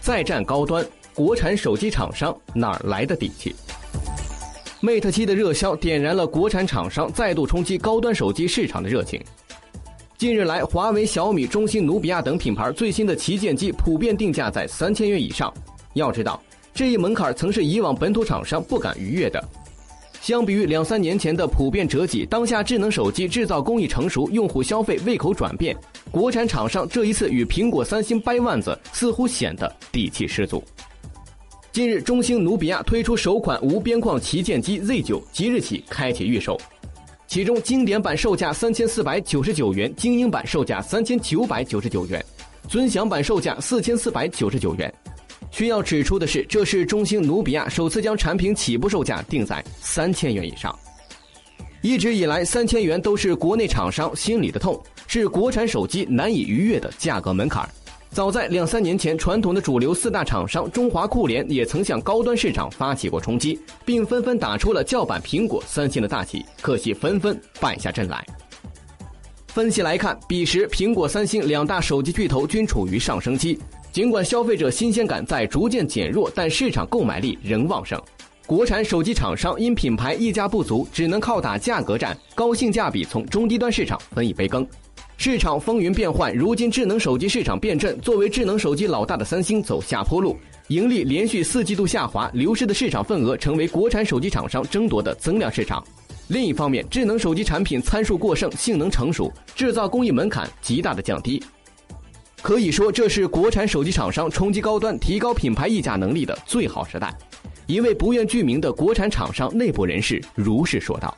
再战高端，国产手机厂商哪来的底气？Mate 七的热销点燃了国产厂商再度冲击高端手机市场的热情。近日来，华为、小米、中兴、努比亚等品牌最新的旗舰机普遍定价在三千元以上。要知道，这一门槛曾是以往本土厂商不敢逾越的。相比于两三年前的普遍折戟，当下智能手机制造工艺成熟，用户消费胃口转变，国产厂商这一次与苹果、三星掰腕子，似乎显得底气十足。近日，中兴、努比亚推出首款无边框旗舰机 Z 九，即日起开启预售，其中经典版售价三千四百九十九元，精英版售价三千九百九十九元，尊享版售价四千四百九十九元。需要指出的是，这是中兴努比亚首次将产品起步售价定在三千元以上。一直以来，三千元都是国内厂商心里的痛，是国产手机难以逾越的价格门槛。早在两三年前，传统的主流四大厂商中华酷联也曾向高端市场发起过冲击，并纷纷打出了叫板苹果、三星的大旗，可惜纷纷败下阵来。分析来看，彼时苹果、三星两大手机巨头均处于上升期。尽管消费者新鲜感在逐渐减弱，但市场购买力仍旺盛。国产手机厂商因品牌溢价不足，只能靠打价格战，高性价比从中低端市场分一杯羹。市场风云变幻，如今智能手机市场变阵，作为智能手机老大的三星走下坡路，盈利连续四季度下滑，流失的市场份额成为国产手机厂商争夺的增量市场。另一方面，智能手机产品参数过剩，性能成熟，制造工艺门槛极大的降低。可以说，这是国产手机厂商冲击高端、提高品牌溢价能力的最好时代。一位不愿具名的国产厂商内部人士如是说道。